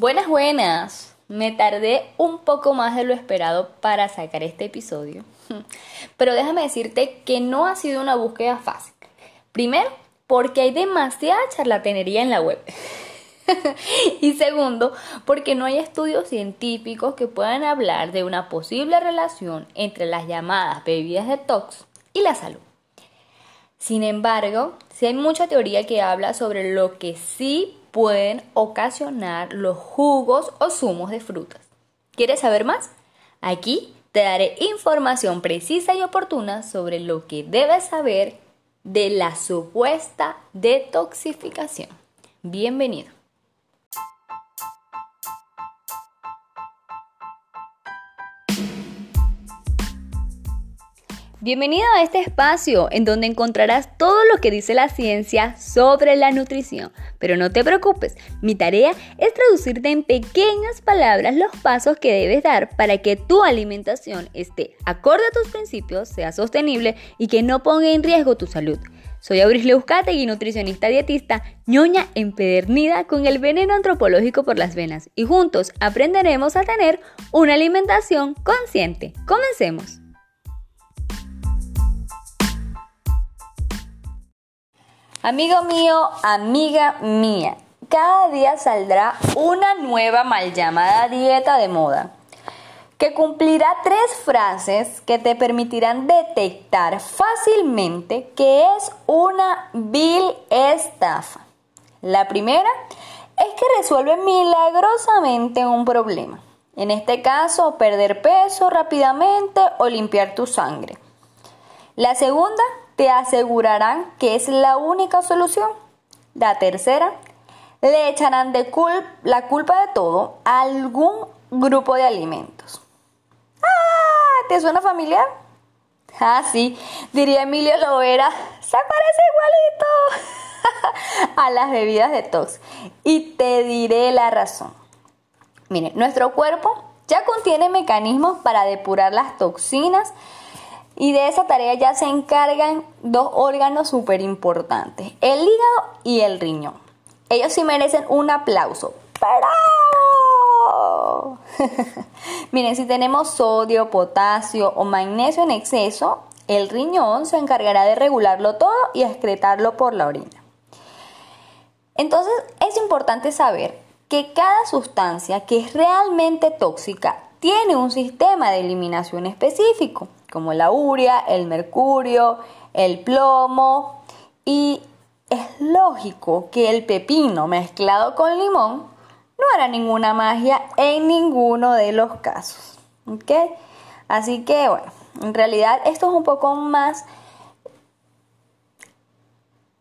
Buenas, buenas. Me tardé un poco más de lo esperado para sacar este episodio. Pero déjame decirte que no ha sido una búsqueda fácil. Primero, porque hay demasiada charlatanería en la web. y segundo, porque no hay estudios científicos que puedan hablar de una posible relación entre las llamadas bebidas detox y la salud. Sin embargo, sí hay mucha teoría que habla sobre lo que sí pueden ocasionar los jugos o zumos de frutas. ¿Quieres saber más? Aquí te daré información precisa y oportuna sobre lo que debes saber de la supuesta detoxificación. Bienvenido. Bienvenido a este espacio en donde encontrarás todo lo que dice la ciencia sobre la nutrición. Pero no te preocupes, mi tarea es traducirte en pequeñas palabras los pasos que debes dar para que tu alimentación esté acorde a tus principios, sea sostenible y que no ponga en riesgo tu salud. Soy Auris y nutricionista dietista, ñoña empedernida con el veneno antropológico por las venas y juntos aprenderemos a tener una alimentación consciente. Comencemos. Amigo mío, amiga mía, cada día saldrá una nueva mal llamada dieta de moda que cumplirá tres frases que te permitirán detectar fácilmente que es una vil estafa. La primera es que resuelve milagrosamente un problema. En este caso, perder peso rápidamente o limpiar tu sangre. La segunda te asegurarán que es la única solución. La tercera, le echarán de la culpa de todo a algún grupo de alimentos. ¡Ah! ¿Te suena familiar? Ah, sí, diría Emilio Lovera, se parece igualito a las bebidas de tox. Y te diré la razón. Mire, nuestro cuerpo ya contiene mecanismos para depurar las toxinas y de esa tarea ya se encargan dos órganos súper importantes, el hígado y el riñón. Ellos sí merecen un aplauso. ¡Pero! Miren, si tenemos sodio, potasio o magnesio en exceso, el riñón se encargará de regularlo todo y excretarlo por la orina. Entonces es importante saber que cada sustancia que es realmente tóxica tiene un sistema de eliminación específico como la urea, el mercurio, el plomo y es lógico que el pepino mezclado con limón no hará ninguna magia en ninguno de los casos. ¿Ok? Así que bueno, en realidad esto es un poco más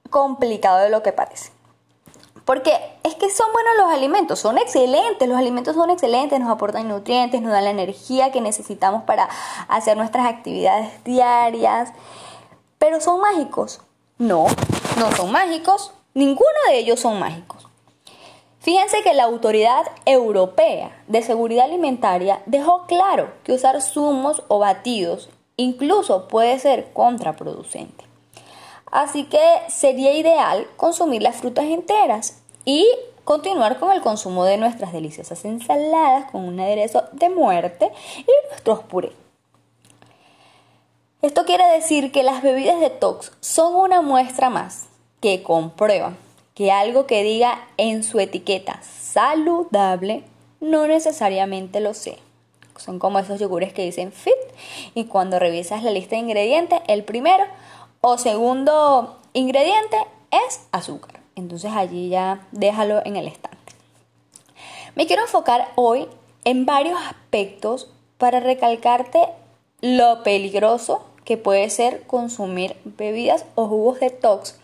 complicado de lo que parece. Porque es que son buenos los alimentos, son excelentes, los alimentos son excelentes, nos aportan nutrientes, nos dan la energía que necesitamos para hacer nuestras actividades diarias. Pero son mágicos. No, no son mágicos, ninguno de ellos son mágicos. Fíjense que la Autoridad Europea de Seguridad Alimentaria dejó claro que usar zumos o batidos incluso puede ser contraproducente. Así que sería ideal consumir las frutas enteras y continuar con el consumo de nuestras deliciosas ensaladas con un aderezo de muerte y nuestros purés. Esto quiere decir que las bebidas detox son una muestra más que comprueban que algo que diga en su etiqueta saludable no necesariamente lo sea. Son como esos yogures que dicen fit y cuando revisas la lista de ingredientes, el primero o segundo ingrediente es azúcar. Entonces allí ya déjalo en el estante. Me quiero enfocar hoy en varios aspectos para recalcarte lo peligroso que puede ser consumir bebidas o jugos detox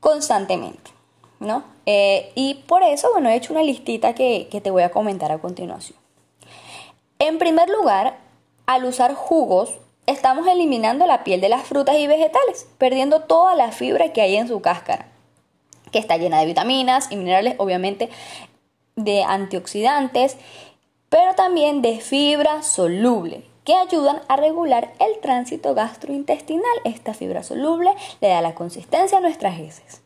constantemente. ¿no? Eh, y por eso, bueno, he hecho una listita que, que te voy a comentar a continuación. En primer lugar, al usar jugos estamos eliminando la piel de las frutas y vegetales, perdiendo toda la fibra que hay en su cáscara, que está llena de vitaminas y minerales, obviamente de antioxidantes, pero también de fibra soluble, que ayudan a regular el tránsito gastrointestinal. Esta fibra soluble le da la consistencia a nuestras heces.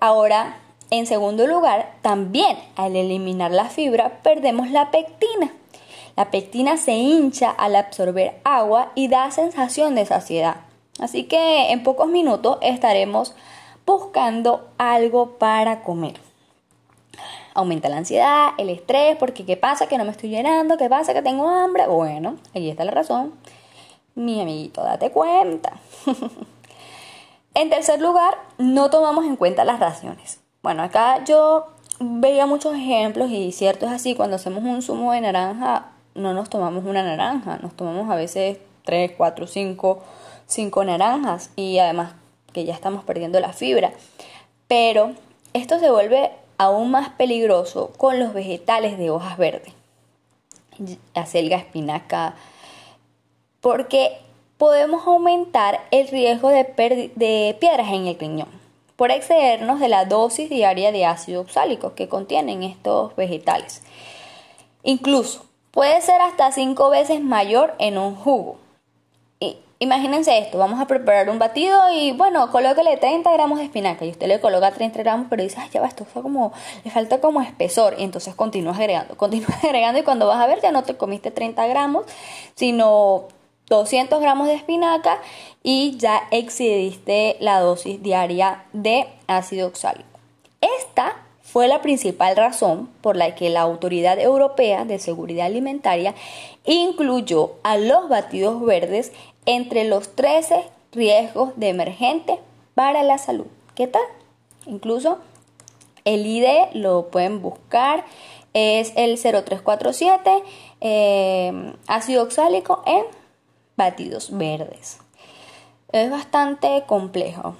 Ahora, En segundo lugar, también al eliminar la fibra perdemos la pectina. La pectina se hincha al absorber agua y da sensación de saciedad. Así que en pocos minutos estaremos buscando algo para comer. Aumenta la ansiedad, el estrés, porque ¿qué pasa? Que no me estoy llenando, ¿qué pasa? Que tengo hambre. Bueno, ahí está la razón. Mi amiguito, date cuenta. en tercer lugar, no tomamos en cuenta las raciones. Bueno, acá yo veía muchos ejemplos y cierto es así, cuando hacemos un zumo de naranja, no nos tomamos una naranja, nos tomamos a veces 3, 4, 5, 5 naranjas y además que ya estamos perdiendo la fibra. Pero esto se vuelve aún más peligroso con los vegetales de hojas verdes, acelga, espinaca, porque podemos aumentar el riesgo de, de piedras en el riñón por excedernos de la dosis diaria de ácido oxálico que contienen estos vegetales. Incluso puede ser hasta 5 veces mayor en un jugo. Imagínense esto, vamos a preparar un batido y bueno, colóquele 30 gramos de espinaca y usted le coloca 30 gramos, pero dice, ay, ya va, esto está como, le falta como espesor y entonces continúa agregando, continúa agregando y cuando vas a ver ya no te comiste 30 gramos, sino 200 gramos de espinaca y ya excediste la dosis diaria de ácido oxálico. Esta fue la principal razón por la que la Autoridad Europea de Seguridad Alimentaria incluyó a los batidos verdes entre los 13 riesgos de emergente para la salud. ¿Qué tal? Incluso el ID lo pueden buscar, es el 0347 eh, ácido oxálico en batidos verdes. Es bastante complejo.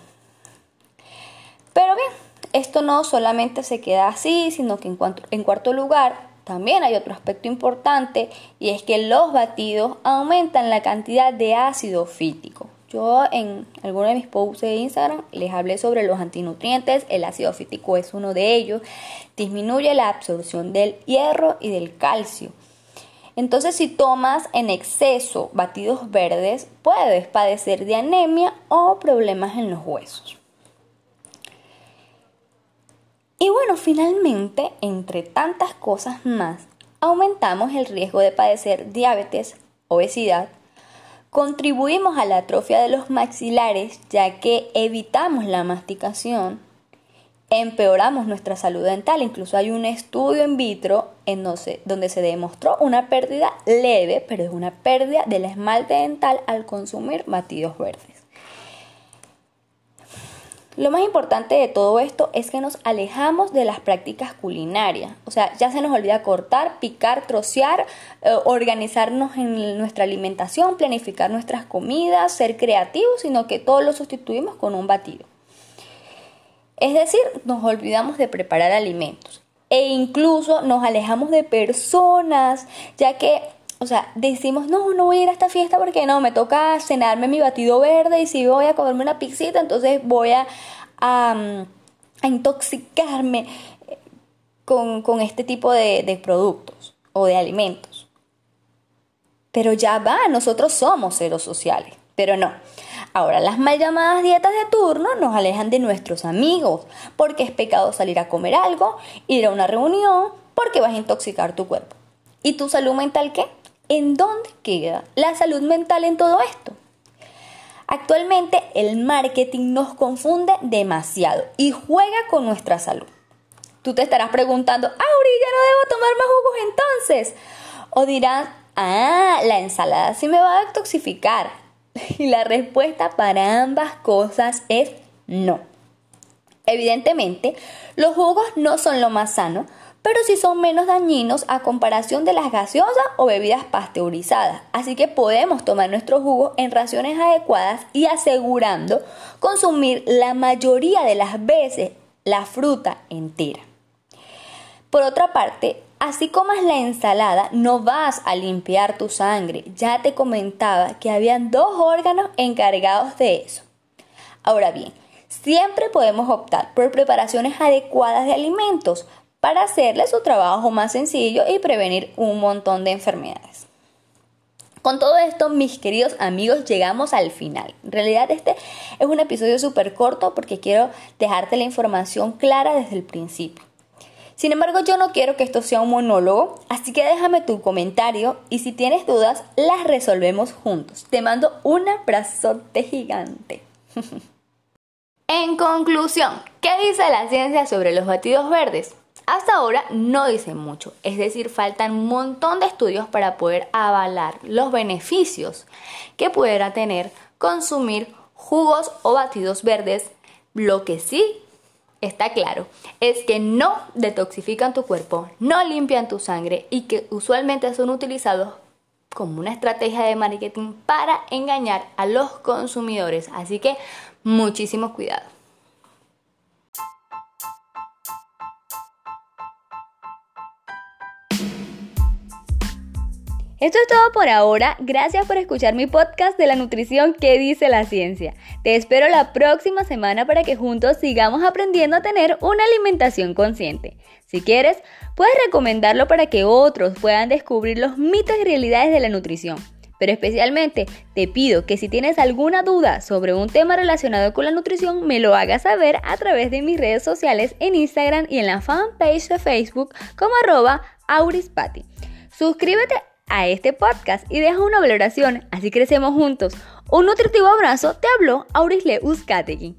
Pero bien, esto no solamente se queda así, sino que en, en cuarto lugar también hay otro aspecto importante y es que los batidos aumentan la cantidad de ácido fítico. Yo en alguno de mis posts de Instagram les hablé sobre los antinutrientes, el ácido fítico es uno de ellos, disminuye la absorción del hierro y del calcio. Entonces si tomas en exceso batidos verdes, puedes padecer de anemia o problemas en los huesos. Y bueno, finalmente, entre tantas cosas más, aumentamos el riesgo de padecer diabetes, obesidad, contribuimos a la atrofia de los maxilares ya que evitamos la masticación, empeoramos nuestra salud dental. Incluso hay un estudio in vitro en donde se demostró una pérdida leve, pero es una pérdida del esmalte dental al consumir batidos verdes. Lo más importante de todo esto es que nos alejamos de las prácticas culinarias. O sea, ya se nos olvida cortar, picar, trocear, eh, organizarnos en nuestra alimentación, planificar nuestras comidas, ser creativos, sino que todo lo sustituimos con un batido. Es decir, nos olvidamos de preparar alimentos e incluso nos alejamos de personas, ya que o sea, decimos, no, no voy a ir a esta fiesta porque no, me toca cenarme mi batido verde y si voy a comerme una pixita, entonces voy a, a, intoxicarme con, este tipo de, de productos o de alimentos. Pero ya va, nosotros somos seres sociales, pero no. Ahora, las mal llamadas dietas de turno nos alejan de nuestros amigos, porque es pecado salir a comer algo, ir a una reunión, porque vas a intoxicar tu cuerpo. ¿Y tu salud mental qué? ¿En dónde queda la salud mental en todo esto? Actualmente el marketing nos confunde demasiado y juega con nuestra salud. Tú te estarás preguntando, Auri, ya no debo tomar más jugos entonces. O dirás, ah, la ensalada sí me va a detoxificar. Y la respuesta para ambas cosas es no. Evidentemente, los jugos no son lo más sano, pero sí son menos dañinos a comparación de las gaseosas o bebidas pasteurizadas. Así que podemos tomar nuestros jugos en raciones adecuadas y asegurando consumir la mayoría de las veces la fruta entera. Por otra parte, así como es la ensalada, no vas a limpiar tu sangre. Ya te comentaba que habían dos órganos encargados de eso. Ahora bien, siempre podemos optar por preparaciones adecuadas de alimentos, para hacerle su trabajo más sencillo y prevenir un montón de enfermedades. Con todo esto, mis queridos amigos, llegamos al final. En realidad este es un episodio súper corto porque quiero dejarte la información clara desde el principio. Sin embargo, yo no quiero que esto sea un monólogo, así que déjame tu comentario y si tienes dudas, las resolvemos juntos. Te mando un abrazote gigante. en conclusión, ¿qué dice la ciencia sobre los batidos verdes? Hasta ahora no dicen mucho, es decir, faltan un montón de estudios para poder avalar los beneficios que pudiera tener consumir jugos o batidos verdes. Lo que sí está claro es que no detoxifican tu cuerpo, no limpian tu sangre y que usualmente son utilizados como una estrategia de marketing para engañar a los consumidores. Así que muchísimo cuidado. Esto es todo por ahora. Gracias por escuchar mi podcast de la nutrición que dice la ciencia. Te espero la próxima semana para que juntos sigamos aprendiendo a tener una alimentación consciente. Si quieres, puedes recomendarlo para que otros puedan descubrir los mitos y realidades de la nutrición. Pero especialmente te pido que si tienes alguna duda sobre un tema relacionado con la nutrición, me lo hagas saber a través de mis redes sociales en Instagram y en la fanpage de Facebook como arroba aurispati. Suscríbete a este podcast y deja una valoración, así crecemos juntos. Un nutritivo abrazo, te habló Aurisle Uzcategui.